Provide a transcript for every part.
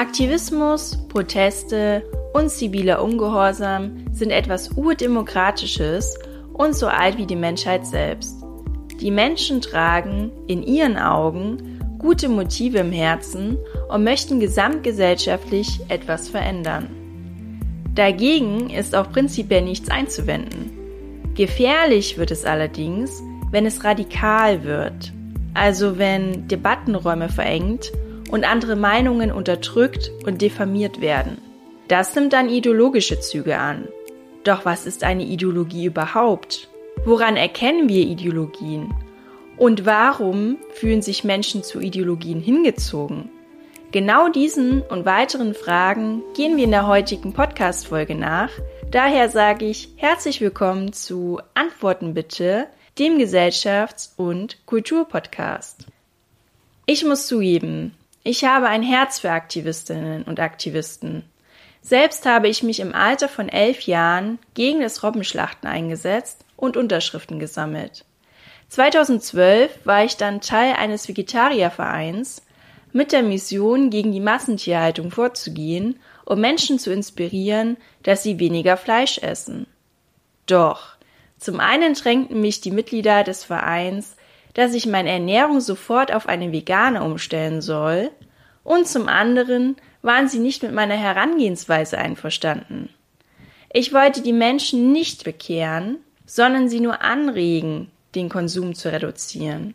Aktivismus, Proteste und ziviler Ungehorsam sind etwas Urdemokratisches und so alt wie die Menschheit selbst. Die Menschen tragen in ihren Augen gute Motive im Herzen und möchten gesamtgesellschaftlich etwas verändern. Dagegen ist auch prinzipiell nichts einzuwenden. Gefährlich wird es allerdings, wenn es radikal wird, also wenn Debattenräume verengt und andere Meinungen unterdrückt und diffamiert werden. Das nimmt dann ideologische Züge an. Doch was ist eine Ideologie überhaupt? Woran erkennen wir Ideologien? Und warum fühlen sich Menschen zu Ideologien hingezogen? Genau diesen und weiteren Fragen gehen wir in der heutigen Podcast-Folge nach. Daher sage ich herzlich willkommen zu Antworten bitte, dem Gesellschafts- und Kulturpodcast. Ich muss zugeben, ich habe ein Herz für Aktivistinnen und Aktivisten. Selbst habe ich mich im Alter von elf Jahren gegen das Robbenschlachten eingesetzt und Unterschriften gesammelt. 2012 war ich dann Teil eines Vegetariervereins mit der Mission, gegen die Massentierhaltung vorzugehen, um Menschen zu inspirieren, dass sie weniger Fleisch essen. Doch, zum einen drängten mich die Mitglieder des Vereins dass ich meine Ernährung sofort auf eine vegane umstellen soll, und zum anderen waren sie nicht mit meiner Herangehensweise einverstanden. Ich wollte die Menschen nicht bekehren, sondern sie nur anregen, den Konsum zu reduzieren.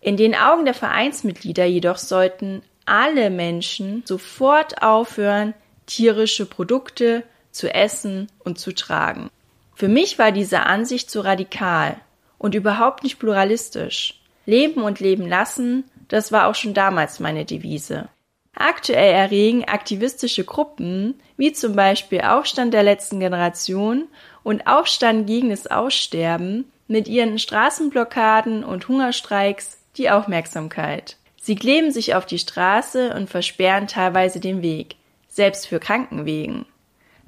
In den Augen der Vereinsmitglieder jedoch sollten alle Menschen sofort aufhören, tierische Produkte zu essen und zu tragen. Für mich war diese Ansicht zu radikal und überhaupt nicht pluralistisch. Leben und leben lassen, das war auch schon damals meine Devise. Aktuell erregen aktivistische Gruppen, wie zum Beispiel Aufstand der letzten Generation und Aufstand gegen das Aussterben, mit ihren Straßenblockaden und Hungerstreiks die Aufmerksamkeit. Sie kleben sich auf die Straße und versperren teilweise den Weg, selbst für Krankenwegen.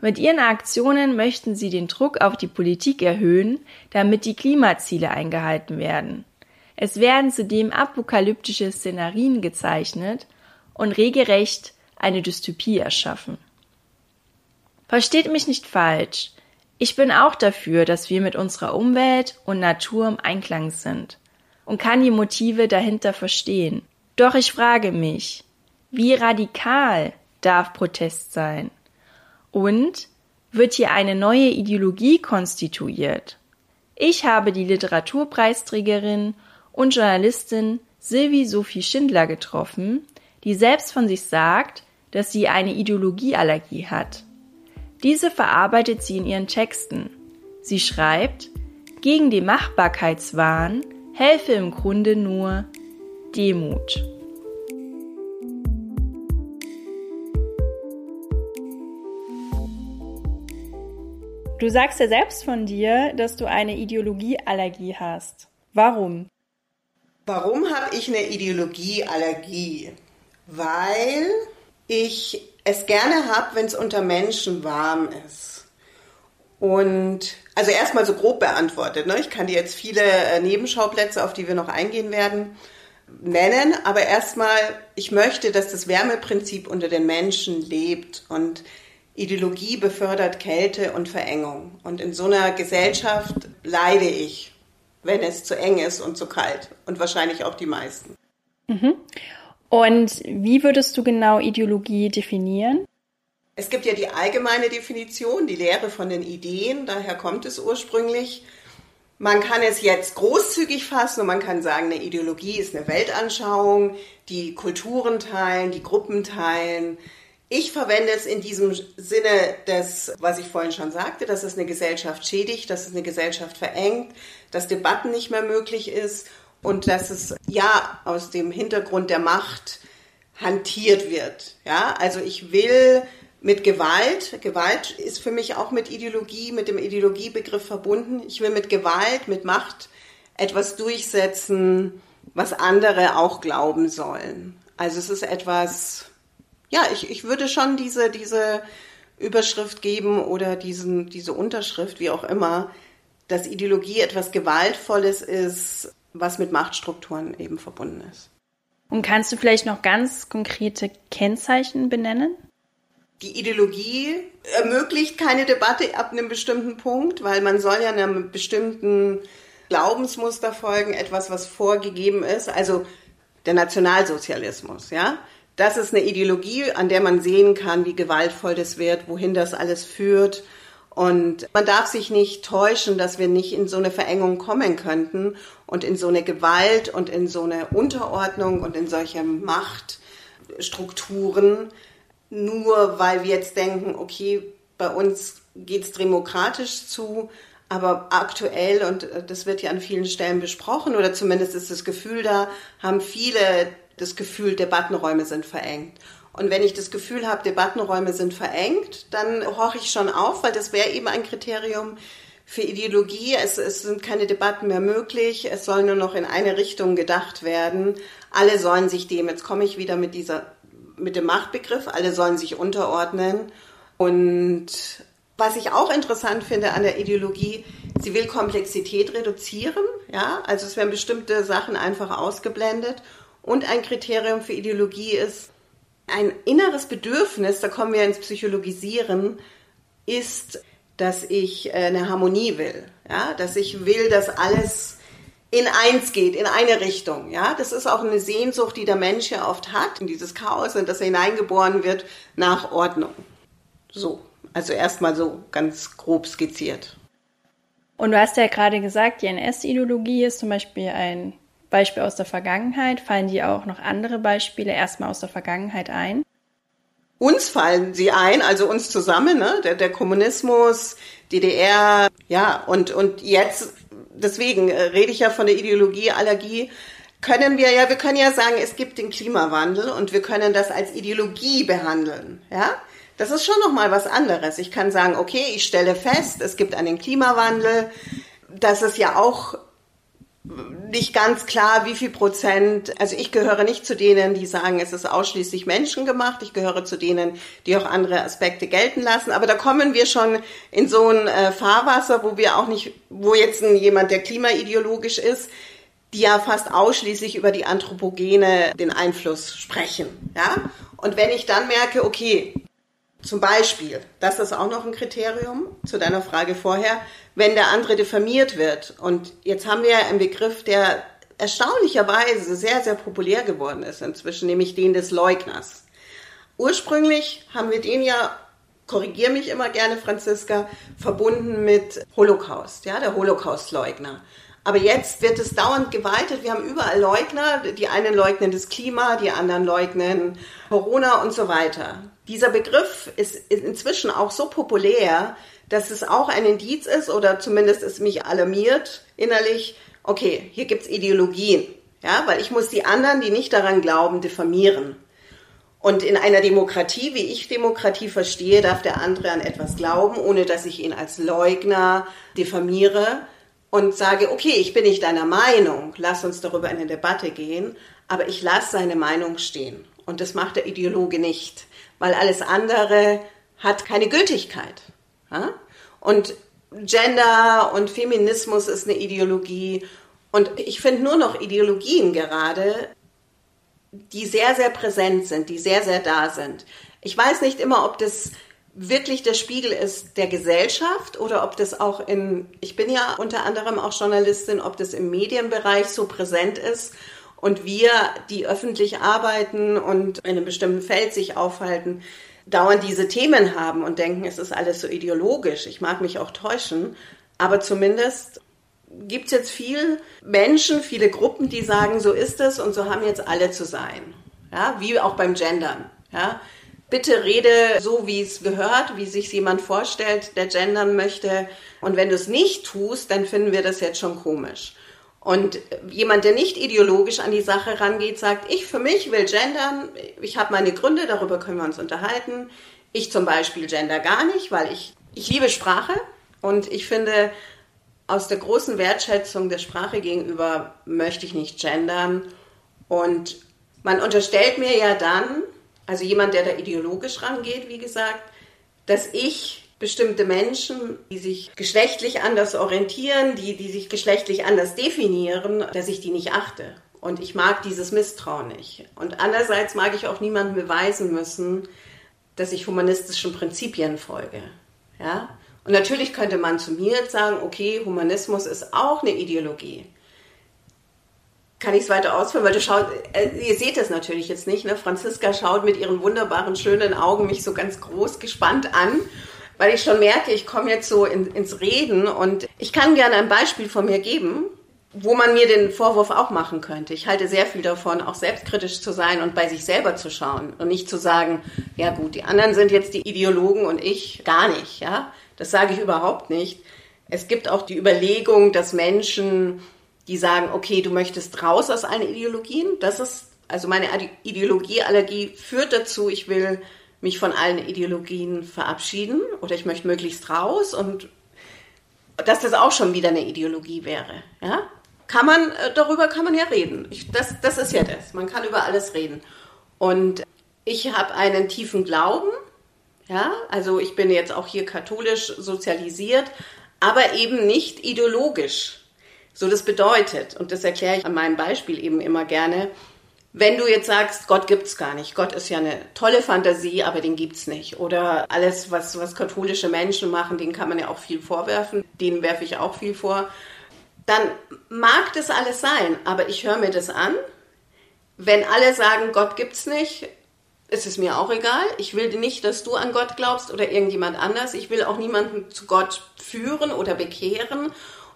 Mit ihren Aktionen möchten sie den Druck auf die Politik erhöhen, damit die Klimaziele eingehalten werden. Es werden zudem apokalyptische Szenarien gezeichnet und regelrecht eine Dystopie erschaffen. Versteht mich nicht falsch. Ich bin auch dafür, dass wir mit unserer Umwelt und Natur im Einklang sind und kann die Motive dahinter verstehen. Doch ich frage mich, wie radikal darf Protest sein? Und wird hier eine neue Ideologie konstituiert? Ich habe die Literaturpreisträgerin und Journalistin Sylvie Sophie Schindler getroffen, die selbst von sich sagt, dass sie eine Ideologieallergie hat. Diese verarbeitet sie in ihren Texten. Sie schreibt, gegen den Machbarkeitswahn helfe im Grunde nur Demut. Du sagst ja selbst von dir, dass du eine Ideologieallergie hast. Warum? Warum habe ich eine Ideologieallergie? Weil ich es gerne habe, wenn es unter Menschen warm ist. Und also erstmal so grob beantwortet. Ne? Ich kann dir jetzt viele äh, Nebenschauplätze, auf die wir noch eingehen werden, nennen. Aber erstmal, ich möchte, dass das Wärmeprinzip unter den Menschen lebt. Und Ideologie befördert Kälte und Verengung. Und in so einer Gesellschaft leide ich, wenn es zu eng ist und zu kalt. Und wahrscheinlich auch die meisten. Mhm. Und wie würdest du genau Ideologie definieren? Es gibt ja die allgemeine Definition, die Lehre von den Ideen, daher kommt es ursprünglich. Man kann es jetzt großzügig fassen und man kann sagen, eine Ideologie ist eine Weltanschauung, die Kulturen teilen, die Gruppen teilen, ich verwende es in diesem Sinne des, was ich vorhin schon sagte, dass es eine Gesellschaft schädigt, dass es eine Gesellschaft verengt, dass Debatten nicht mehr möglich ist und dass es ja aus dem Hintergrund der Macht hantiert wird. Ja, also ich will mit Gewalt, Gewalt ist für mich auch mit Ideologie, mit dem Ideologiebegriff verbunden. Ich will mit Gewalt, mit Macht etwas durchsetzen, was andere auch glauben sollen. Also es ist etwas, ja, ich, ich würde schon diese, diese Überschrift geben oder diesen, diese Unterschrift, wie auch immer, dass Ideologie etwas Gewaltvolles ist, was mit Machtstrukturen eben verbunden ist. Und kannst du vielleicht noch ganz konkrete Kennzeichen benennen? Die Ideologie ermöglicht keine Debatte ab einem bestimmten Punkt, weil man soll ja einem bestimmten Glaubensmuster folgen, etwas, was vorgegeben ist. Also der Nationalsozialismus, ja. Das ist eine Ideologie, an der man sehen kann, wie gewaltvoll das wird, wohin das alles führt. Und man darf sich nicht täuschen, dass wir nicht in so eine Verengung kommen könnten und in so eine Gewalt und in so eine Unterordnung und in solche Machtstrukturen, nur weil wir jetzt denken, okay, bei uns geht's demokratisch zu, aber aktuell, und das wird ja an vielen Stellen besprochen, oder zumindest ist das Gefühl da, haben viele das Gefühl, Debattenräume sind verengt. Und wenn ich das Gefühl habe, Debattenräume sind verengt, dann horche ich schon auf, weil das wäre eben ein Kriterium für Ideologie. Es, es sind keine Debatten mehr möglich. Es soll nur noch in eine Richtung gedacht werden. Alle sollen sich dem, jetzt komme ich wieder mit dieser, mit dem Machtbegriff, alle sollen sich unterordnen. Und was ich auch interessant finde an der Ideologie, sie will Komplexität reduzieren. Ja, also es werden bestimmte Sachen einfach ausgeblendet. Und ein Kriterium für Ideologie ist, ein inneres Bedürfnis, da kommen wir ins Psychologisieren, ist, dass ich äh, eine Harmonie will, ja, dass ich will, dass alles in eins geht, in eine Richtung, ja. Das ist auch eine Sehnsucht, die der Mensch ja oft hat, in dieses Chaos, in das er hineingeboren wird, nach Ordnung. So, also erstmal so ganz grob skizziert. Und du hast ja gerade gesagt, die NS-Ideologie ist zum Beispiel ein Beispiel aus der Vergangenheit? Fallen dir auch noch andere Beispiele erstmal aus der Vergangenheit ein? Uns fallen sie ein, also uns zusammen, ne? der, der Kommunismus, DDR, ja, und, und jetzt, deswegen äh, rede ich ja von der Ideologieallergie, können wir ja, wir können ja sagen, es gibt den Klimawandel und wir können das als Ideologie behandeln, ja. Das ist schon nochmal was anderes. Ich kann sagen, okay, ich stelle fest, es gibt einen Klimawandel, dass es ja auch nicht ganz klar, wie viel Prozent, also ich gehöre nicht zu denen, die sagen, es ist ausschließlich menschengemacht. Ich gehöre zu denen, die auch andere Aspekte gelten lassen. Aber da kommen wir schon in so ein äh, Fahrwasser, wo wir auch nicht, wo jetzt ein, jemand, der klimaideologisch ist, die ja fast ausschließlich über die Anthropogene den Einfluss sprechen. Ja? Und wenn ich dann merke, okay, zum Beispiel, das ist auch noch ein Kriterium zu deiner Frage vorher, wenn der andere diffamiert wird. Und jetzt haben wir einen Begriff, der erstaunlicherweise sehr, sehr populär geworden ist inzwischen, nämlich den des Leugners. Ursprünglich haben wir den ja, korrigier mich immer gerne, Franziska, verbunden mit Holocaust, ja, der Holocaust-Leugner. Aber jetzt wird es dauernd geweitet. Wir haben überall Leugner. Die einen leugnen das Klima, die anderen leugnen Corona und so weiter. Dieser Begriff ist inzwischen auch so populär, dass es auch ein Indiz ist oder zumindest es mich alarmiert innerlich, okay, hier gibt's Ideologien. Ja, weil ich muss die anderen, die nicht daran glauben, diffamieren. Und in einer Demokratie, wie ich Demokratie verstehe, darf der andere an etwas glauben, ohne dass ich ihn als Leugner diffamiere und sage, okay, ich bin nicht deiner Meinung, lass uns darüber in eine Debatte gehen, aber ich lasse seine Meinung stehen. Und das macht der Ideologe nicht, weil alles andere hat keine Gültigkeit. Ja? Und Gender und Feminismus ist eine Ideologie. Und ich finde nur noch Ideologien gerade, die sehr, sehr präsent sind, die sehr, sehr da sind. Ich weiß nicht immer, ob das wirklich der Spiegel ist der Gesellschaft oder ob das auch in, ich bin ja unter anderem auch Journalistin, ob das im Medienbereich so präsent ist und wir, die öffentlich arbeiten und in einem bestimmten Feld sich aufhalten, dauernd diese Themen haben und denken, es ist alles so ideologisch. Ich mag mich auch täuschen, aber zumindest gibt es jetzt viele Menschen, viele Gruppen, die sagen, so ist es und so haben jetzt alle zu sein. Ja, wie auch beim Gendern. Ja, bitte rede so, wie es gehört, wie sich jemand vorstellt, der gendern möchte. Und wenn du es nicht tust, dann finden wir das jetzt schon komisch. Und jemand, der nicht ideologisch an die Sache rangeht, sagt, ich für mich will gendern, ich habe meine Gründe, darüber können wir uns unterhalten. Ich zum Beispiel gender gar nicht, weil ich, ich liebe Sprache und ich finde, aus der großen Wertschätzung der Sprache gegenüber möchte ich nicht gendern. Und man unterstellt mir ja dann, also jemand, der da ideologisch rangeht, wie gesagt, dass ich bestimmte Menschen, die sich geschlechtlich anders orientieren, die, die sich geschlechtlich anders definieren, dass ich die nicht achte Und ich mag dieses Misstrauen nicht. Und andererseits mag ich auch niemandem beweisen müssen, dass ich humanistischen Prinzipien folge. Ja? Und natürlich könnte man zu mir jetzt sagen, okay, Humanismus ist auch eine Ideologie. Kann ich es weiter ausführen? Weil du schaut, äh, ihr seht es natürlich jetzt nicht, ne? Franziska schaut mit ihren wunderbaren, schönen Augen mich so ganz groß gespannt an, weil ich schon merke, ich komme jetzt so in, ins Reden und ich kann gerne ein Beispiel von mir geben, wo man mir den Vorwurf auch machen könnte. Ich halte sehr viel davon, auch selbstkritisch zu sein und bei sich selber zu schauen und nicht zu sagen, ja gut, die anderen sind jetzt die Ideologen und ich gar nicht, ja. Das sage ich überhaupt nicht. Es gibt auch die Überlegung, dass Menschen, die sagen, okay, du möchtest raus aus allen Ideologien, das ist, also meine Ideologieallergie führt dazu, ich will mich von allen Ideologien verabschieden oder ich möchte möglichst raus und dass das auch schon wieder eine Ideologie wäre, ja. Kann man, äh, darüber kann man ja reden. Ich, das, das ist ja das. Man kann über alles reden. Und ich habe einen tiefen Glauben ja, also ich bin jetzt auch hier katholisch sozialisiert, aber eben nicht ideologisch. So das bedeutet, und das erkläre ich an meinem Beispiel eben immer gerne, wenn du jetzt sagst, Gott gibt's gar nicht, Gott ist ja eine tolle Fantasie, aber den gibt's nicht. Oder alles, was, was katholische Menschen machen, denen kann man ja auch viel vorwerfen, denen werfe ich auch viel vor. Dann mag das alles sein, aber ich höre mir das an. Wenn alle sagen, Gott gibt's nicht, ist es mir auch egal. Ich will nicht, dass du an Gott glaubst oder irgendjemand anders. Ich will auch niemanden zu Gott führen oder bekehren.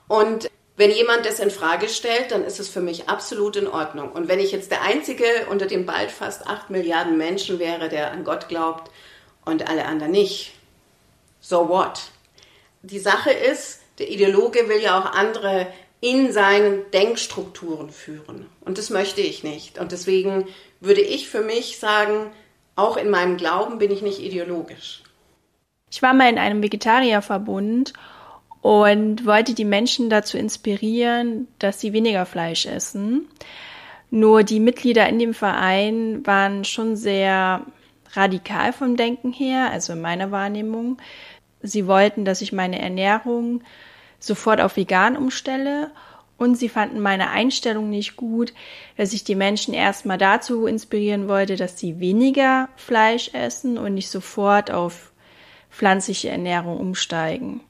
Und wenn jemand das in Frage stellt, dann ist es für mich absolut in Ordnung. Und wenn ich jetzt der Einzige unter den bald fast acht Milliarden Menschen wäre, der an Gott glaubt und alle anderen nicht, so what? Die Sache ist, der Ideologe will ja auch andere in seinen Denkstrukturen führen. Und das möchte ich nicht. Und deswegen würde ich für mich sagen, auch in meinem Glauben bin ich nicht ideologisch. Ich war mal in einem Vegetarierverbund und wollte die Menschen dazu inspirieren, dass sie weniger Fleisch essen. Nur die Mitglieder in dem Verein waren schon sehr radikal vom Denken her, also in meiner Wahrnehmung. Sie wollten, dass ich meine Ernährung sofort auf vegan umstelle und sie fanden meine Einstellung nicht gut, dass ich die Menschen erstmal dazu inspirieren wollte, dass sie weniger Fleisch essen und nicht sofort auf pflanzliche Ernährung umsteigen.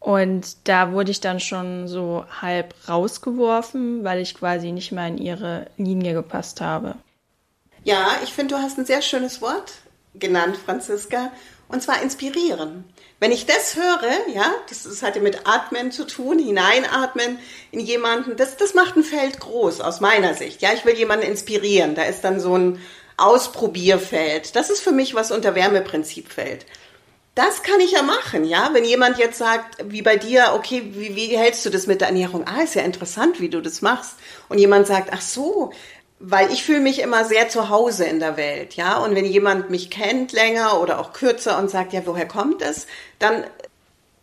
Und da wurde ich dann schon so halb rausgeworfen, weil ich quasi nicht mal in ihre Linie gepasst habe. Ja, ich finde, du hast ein sehr schönes Wort genannt, Franziska, und zwar inspirieren. Wenn ich das höre, ja, das, das hat ja mit Atmen zu tun, hineinatmen in jemanden, das, das macht ein Feld groß aus meiner Sicht. Ja, ich will jemanden inspirieren. Da ist dann so ein Ausprobierfeld. Das ist für mich, was unter Wärmeprinzip fällt. Das kann ich ja machen, ja. Wenn jemand jetzt sagt, wie bei dir, okay, wie, wie hältst du das mit der Ernährung? Ah, ist ja interessant, wie du das machst. Und jemand sagt, ach so, weil ich fühle mich immer sehr zu Hause in der Welt, ja. Und wenn jemand mich kennt länger oder auch kürzer und sagt, ja, woher kommt es, dann,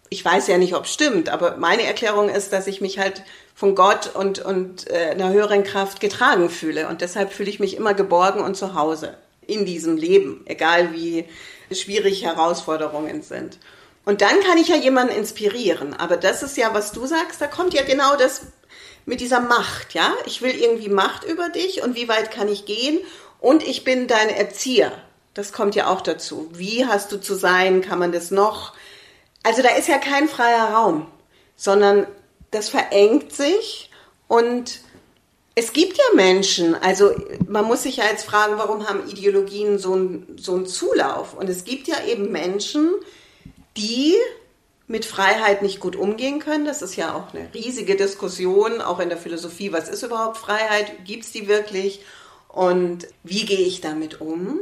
ich weiß ja nicht, ob es stimmt, aber meine Erklärung ist, dass ich mich halt von Gott und, und äh, einer höheren Kraft getragen fühle. Und deshalb fühle ich mich immer geborgen und zu Hause in diesem Leben, egal wie schwierig Herausforderungen sind. Und dann kann ich ja jemanden inspirieren. Aber das ist ja, was du sagst, da kommt ja genau das mit dieser Macht, ja? Ich will irgendwie Macht über dich und wie weit kann ich gehen? Und ich bin dein Erzieher. Das kommt ja auch dazu. Wie hast du zu sein? Kann man das noch? Also da ist ja kein freier Raum, sondern das verengt sich und es gibt ja Menschen, also man muss sich ja jetzt fragen, warum haben Ideologien so einen so einen Zulauf? Und es gibt ja eben Menschen, die mit Freiheit nicht gut umgehen können. Das ist ja auch eine riesige Diskussion, auch in der Philosophie. Was ist überhaupt Freiheit? Gibt es die wirklich? Und wie gehe ich damit um?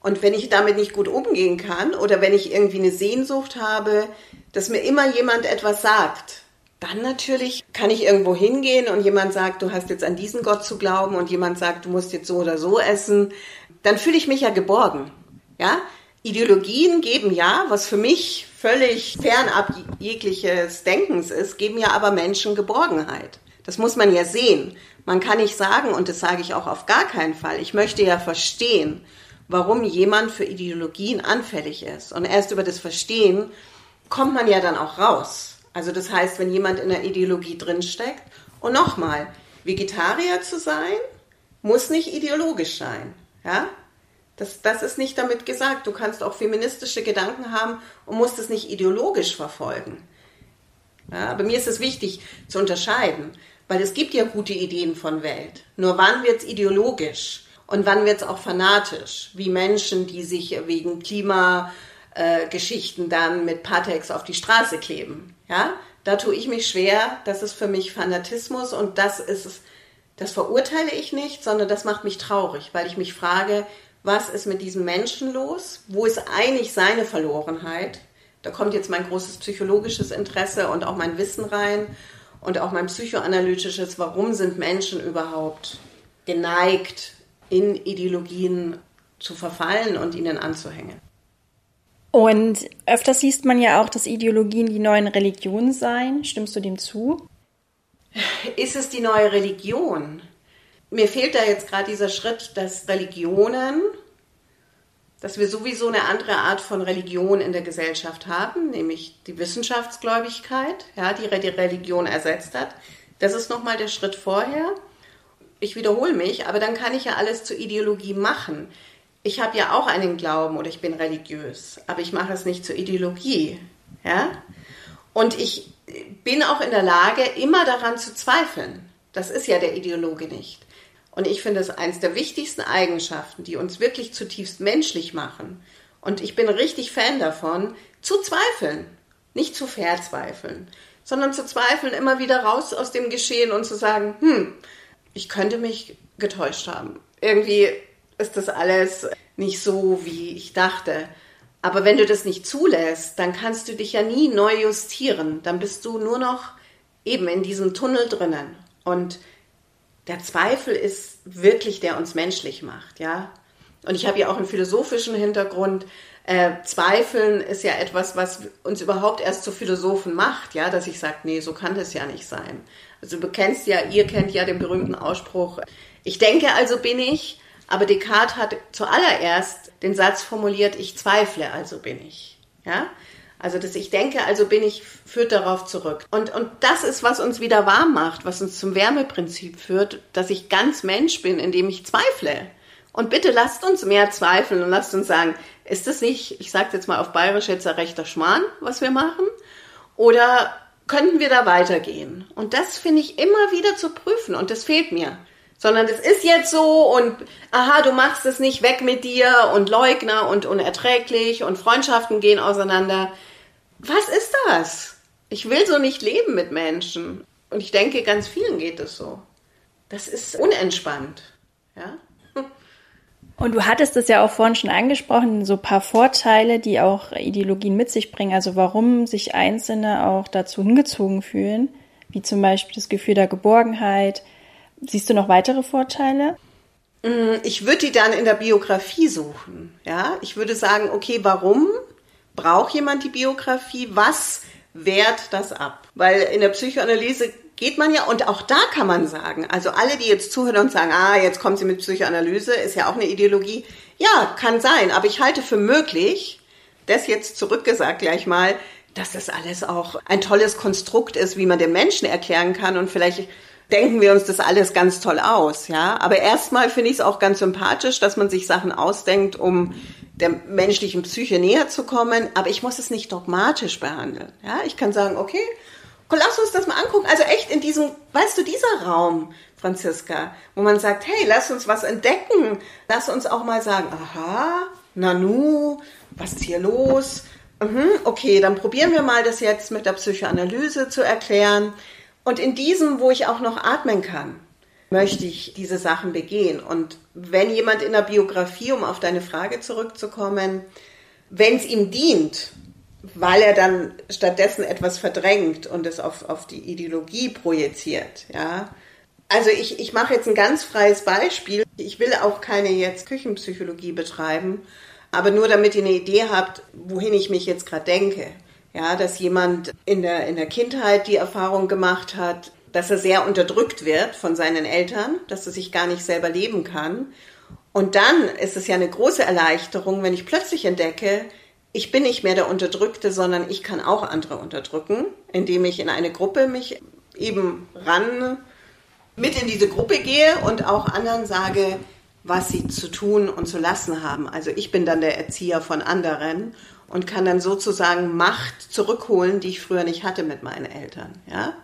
Und wenn ich damit nicht gut umgehen kann oder wenn ich irgendwie eine Sehnsucht habe, dass mir immer jemand etwas sagt, dann natürlich kann ich irgendwo hingehen und jemand sagt, du hast jetzt an diesen Gott zu glauben und jemand sagt, du musst jetzt so oder so essen, dann fühle ich mich ja geborgen. Ja? Ideologien geben ja, was für mich völlig fernab jegliches Denkens ist, geben ja aber Menschen Geborgenheit. Das muss man ja sehen. Man kann nicht sagen, und das sage ich auch auf gar keinen Fall, ich möchte ja verstehen, warum jemand für Ideologien anfällig ist. Und erst über das Verstehen kommt man ja dann auch raus. Also das heißt, wenn jemand in der Ideologie drinsteckt, und nochmal, Vegetarier zu sein, muss nicht ideologisch sein. Ja? Das, das ist nicht damit gesagt. Du kannst auch feministische Gedanken haben und musst es nicht ideologisch verfolgen. Ja, aber mir ist es wichtig zu unterscheiden, weil es gibt ja gute Ideen von Welt. Nur wann wird es ideologisch und wann wird es auch fanatisch, wie Menschen, die sich wegen Klimageschichten äh, dann mit Patex auf die Straße kleben. Ja, da tue ich mich schwer. Das ist für mich Fanatismus und das ist das verurteile ich nicht, sondern das macht mich traurig, weil ich mich frage, was ist mit diesem Menschen los? Wo ist eigentlich seine Verlorenheit? Da kommt jetzt mein großes psychologisches Interesse und auch mein Wissen rein und auch mein psychoanalytisches, warum sind Menschen überhaupt geneigt, in Ideologien zu verfallen und ihnen anzuhängen. Und öfters siehst man ja auch, dass Ideologien die neuen Religionen seien. Stimmst du dem zu? Ist es die neue Religion? Mir fehlt da jetzt gerade dieser Schritt, dass Religionen, dass wir sowieso eine andere Art von Religion in der Gesellschaft haben, nämlich die Wissenschaftsgläubigkeit, ja, die die Religion ersetzt hat. Das ist nochmal der Schritt vorher. Ich wiederhole mich, aber dann kann ich ja alles zur Ideologie machen. Ich habe ja auch einen Glauben oder ich bin religiös, aber ich mache es nicht zur Ideologie. Ja? Und ich bin auch in der Lage, immer daran zu zweifeln. Das ist ja der Ideologe nicht. Und ich finde es eines der wichtigsten Eigenschaften, die uns wirklich zutiefst menschlich machen. Und ich bin richtig Fan davon, zu zweifeln. Nicht zu verzweifeln, sondern zu zweifeln, immer wieder raus aus dem Geschehen und zu sagen, hm, ich könnte mich getäuscht haben. Irgendwie ist das alles nicht so, wie ich dachte. Aber wenn du das nicht zulässt, dann kannst du dich ja nie neu justieren. Dann bist du nur noch eben in diesem Tunnel drinnen. Und der Zweifel ist wirklich, der uns menschlich macht, ja. Und ich habe ja auch einen philosophischen Hintergrund. Äh, Zweifeln ist ja etwas, was uns überhaupt erst zu Philosophen macht, ja, dass ich sage, nee, so kann das ja nicht sein. Also du kennst ja, ihr kennt ja den berühmten Ausspruch, ich denke, also bin ich, aber Descartes hat zuallererst den Satz formuliert, ich zweifle, also bin ich, ja. Also das Ich denke, also bin ich, führt darauf zurück. Und, und das ist, was uns wieder warm macht, was uns zum Wärmeprinzip führt, dass ich ganz Mensch bin, indem ich zweifle. Und bitte lasst uns mehr zweifeln und lasst uns sagen, ist das nicht, ich sage jetzt mal auf Bayerisch jetzt ein rechter Schmarrn, was wir machen? Oder könnten wir da weitergehen? Und das finde ich immer wieder zu prüfen und das fehlt mir. Sondern das ist jetzt so und aha, du machst es nicht weg mit dir und Leugner und unerträglich und Freundschaften gehen auseinander. Was ist das? Ich will so nicht leben mit Menschen. Und ich denke, ganz vielen geht es so. Das ist unentspannt. Ja? Und du hattest es ja auch vorhin schon angesprochen, so ein paar Vorteile, die auch Ideologien mit sich bringen. Also warum sich Einzelne auch dazu hingezogen fühlen, wie zum Beispiel das Gefühl der Geborgenheit. Siehst du noch weitere Vorteile? Mm, ich würde die dann in der Biografie suchen. Ja, ich würde sagen, okay, warum braucht jemand die Biografie? Was wehrt das ab? Weil in der Psychoanalyse geht man ja, und auch da kann man sagen, also alle, die jetzt zuhören und sagen, ah, jetzt kommt sie mit Psychoanalyse, ist ja auch eine Ideologie. Ja, kann sein, aber ich halte für möglich, das jetzt zurückgesagt gleich mal, dass das alles auch ein tolles Konstrukt ist, wie man den Menschen erklären kann und vielleicht denken wir uns das alles ganz toll aus, ja. Aber erstmal finde ich es auch ganz sympathisch, dass man sich Sachen ausdenkt, um der menschlichen Psyche näher zu kommen. Aber ich muss es nicht dogmatisch behandeln, ja. Ich kann sagen, okay, lass uns das mal angucken. Also echt in diesem, weißt du, dieser Raum, Franziska, wo man sagt, hey, lass uns was entdecken. Lass uns auch mal sagen, aha, Nanu, was ist hier los? Mhm, okay, dann probieren wir mal das jetzt mit der Psychoanalyse zu erklären. Und in diesem, wo ich auch noch atmen kann, möchte ich diese Sachen begehen. Und wenn jemand in der Biografie, um auf deine Frage zurückzukommen, wenn es ihm dient, weil er dann stattdessen etwas verdrängt und es auf, auf die Ideologie projiziert, ja. Also ich, ich mache jetzt ein ganz freies Beispiel. Ich will auch keine jetzt Küchenpsychologie betreiben, aber nur damit ihr eine Idee habt, wohin ich mich jetzt gerade denke. Ja, dass jemand in der, in der Kindheit die Erfahrung gemacht hat, dass er sehr unterdrückt wird von seinen Eltern, dass er sich gar nicht selber leben kann. Und dann ist es ja eine große Erleichterung, wenn ich plötzlich entdecke, ich bin nicht mehr der Unterdrückte, sondern ich kann auch andere unterdrücken, indem ich in eine Gruppe mich eben ran mit in diese Gruppe gehe und auch anderen sage, was sie zu tun und zu lassen haben. Also ich bin dann der Erzieher von anderen und kann dann sozusagen Macht zurückholen, die ich früher nicht hatte mit meinen Eltern, ja.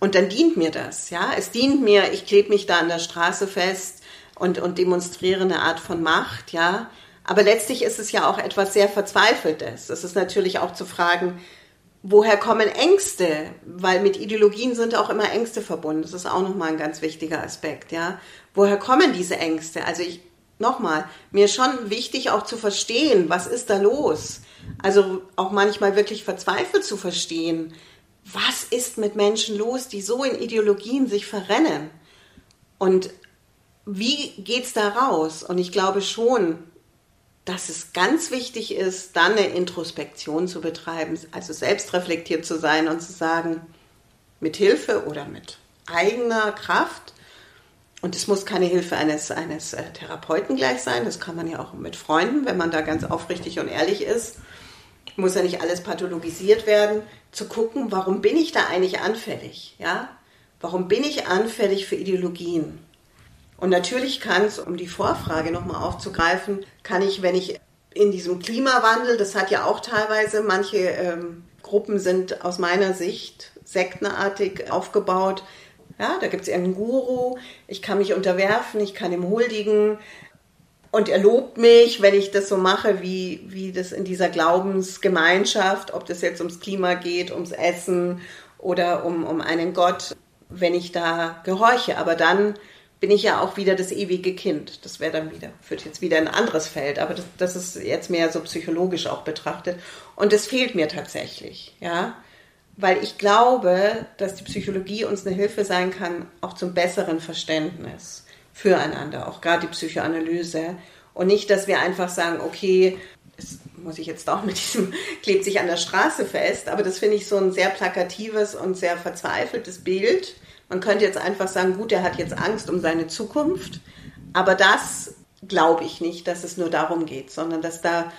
Und dann dient mir das, ja. Es dient mir, ich klebe mich da an der Straße fest und, und demonstriere eine Art von Macht, ja. Aber letztlich ist es ja auch etwas sehr Verzweifeltes. Es ist natürlich auch zu fragen, woher kommen Ängste? Weil mit Ideologien sind auch immer Ängste verbunden. Das ist auch nochmal ein ganz wichtiger Aspekt, ja. Woher kommen diese Ängste? Also ich, nochmal, mir schon wichtig auch zu verstehen, was ist da los? Also auch manchmal wirklich verzweifelt zu verstehen, was ist mit Menschen los, die so in Ideologien sich verrennen? Und wie geht's da raus? Und ich glaube schon, dass es ganz wichtig ist, dann eine Introspektion zu betreiben, also selbstreflektiert zu sein und zu sagen, mit Hilfe oder mit eigener Kraft, und es muss keine Hilfe eines, eines äh, Therapeuten gleich sein, das kann man ja auch mit Freunden, wenn man da ganz aufrichtig und ehrlich ist, muss ja nicht alles pathologisiert werden, zu gucken, warum bin ich da eigentlich anfällig, ja? Warum bin ich anfällig für Ideologien? Und natürlich kann es, um die Vorfrage nochmal aufzugreifen, kann ich, wenn ich in diesem Klimawandel, das hat ja auch teilweise, manche ähm, Gruppen sind aus meiner Sicht sektenartig aufgebaut. Ja, da gibt es irgendeinen Guru, ich kann mich unterwerfen, ich kann ihm huldigen, und er lobt mich, wenn ich das so mache, wie, wie das in dieser Glaubensgemeinschaft, ob das jetzt ums Klima geht, ums Essen oder um, um einen Gott, wenn ich da gehorche. Aber dann bin ich ja auch wieder das ewige Kind. Das wäre dann wieder, führt jetzt wieder in ein anderes Feld. Aber das, das ist jetzt mehr so psychologisch auch betrachtet. Und das fehlt mir tatsächlich, ja. Weil ich glaube, dass die Psychologie uns eine Hilfe sein kann, auch zum besseren Verständnis füreinander, auch gerade die Psychoanalyse. Und nicht, dass wir einfach sagen, okay, das muss ich jetzt auch mit diesem, klebt sich an der Straße fest, aber das finde ich so ein sehr plakatives und sehr verzweifeltes Bild. Man könnte jetzt einfach sagen, gut, er hat jetzt Angst um seine Zukunft, aber das glaube ich nicht, dass es nur darum geht, sondern dass da,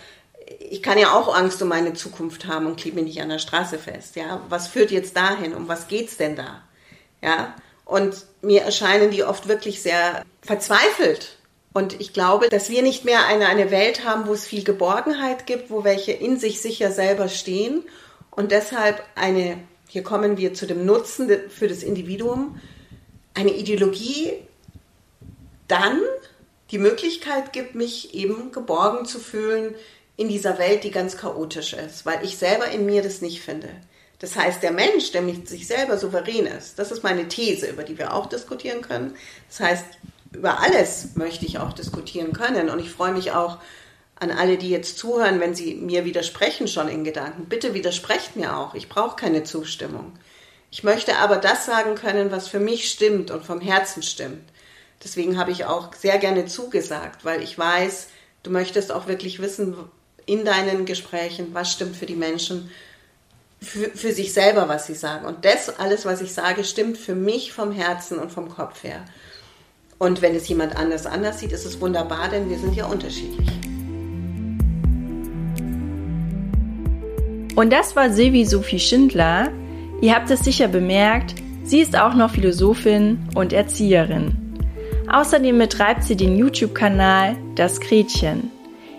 ich kann ja auch Angst um meine Zukunft haben und klebe mich nicht an der Straße fest, ja. Was führt jetzt dahin? Um was geht's denn da? Ja. Und mir erscheinen die oft wirklich sehr verzweifelt. Und ich glaube, dass wir nicht mehr eine, eine Welt haben, wo es viel Geborgenheit gibt, wo welche in sich sicher selber stehen und deshalb eine, hier kommen wir zu dem Nutzen für das Individuum, eine Ideologie dann die Möglichkeit gibt, mich eben geborgen zu fühlen in dieser Welt, die ganz chaotisch ist, weil ich selber in mir das nicht finde. Das heißt, der Mensch, der mit sich selber souverän ist, das ist meine These, über die wir auch diskutieren können. Das heißt, über alles möchte ich auch diskutieren können. Und ich freue mich auch an alle, die jetzt zuhören, wenn sie mir widersprechen schon in Gedanken. Bitte widersprecht mir auch. Ich brauche keine Zustimmung. Ich möchte aber das sagen können, was für mich stimmt und vom Herzen stimmt. Deswegen habe ich auch sehr gerne zugesagt, weil ich weiß, du möchtest auch wirklich wissen in deinen Gesprächen, was stimmt für die Menschen für, für sich selber, was sie sagen. Und das alles, was ich sage, stimmt für mich vom Herzen und vom Kopf her. Und wenn es jemand anders anders sieht, ist es wunderbar, denn wir sind ja unterschiedlich. Und das war Silvi Sophie Schindler. Ihr habt es sicher bemerkt, sie ist auch noch Philosophin und Erzieherin. Außerdem betreibt sie den YouTube-Kanal Das Gretchen.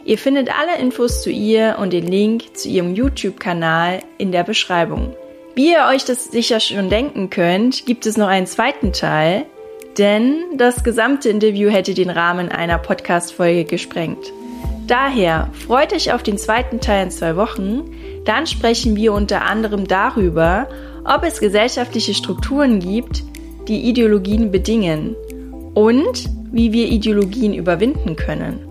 Ihr findet alle Infos zu ihr und den Link zu ihrem YouTube-Kanal in der Beschreibung. Wie ihr euch das sicher schon denken könnt, gibt es noch einen zweiten Teil, denn das gesamte Interview hätte den Rahmen einer Podcast-Folge gesprengt. Daher freut euch auf den zweiten Teil in zwei Wochen. Dann sprechen wir unter anderem darüber, ob es gesellschaftliche Strukturen gibt, die Ideologien bedingen und wie wir Ideologien überwinden können.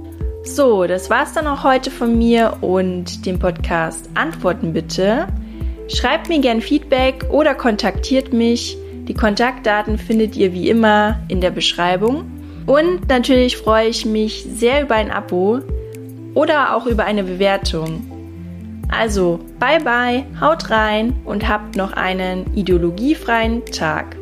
So, das war's dann auch heute von mir und dem Podcast Antworten bitte. Schreibt mir gern Feedback oder kontaktiert mich. Die Kontaktdaten findet ihr wie immer in der Beschreibung. Und natürlich freue ich mich sehr über ein Abo oder auch über eine Bewertung. Also, bye bye, haut rein und habt noch einen ideologiefreien Tag.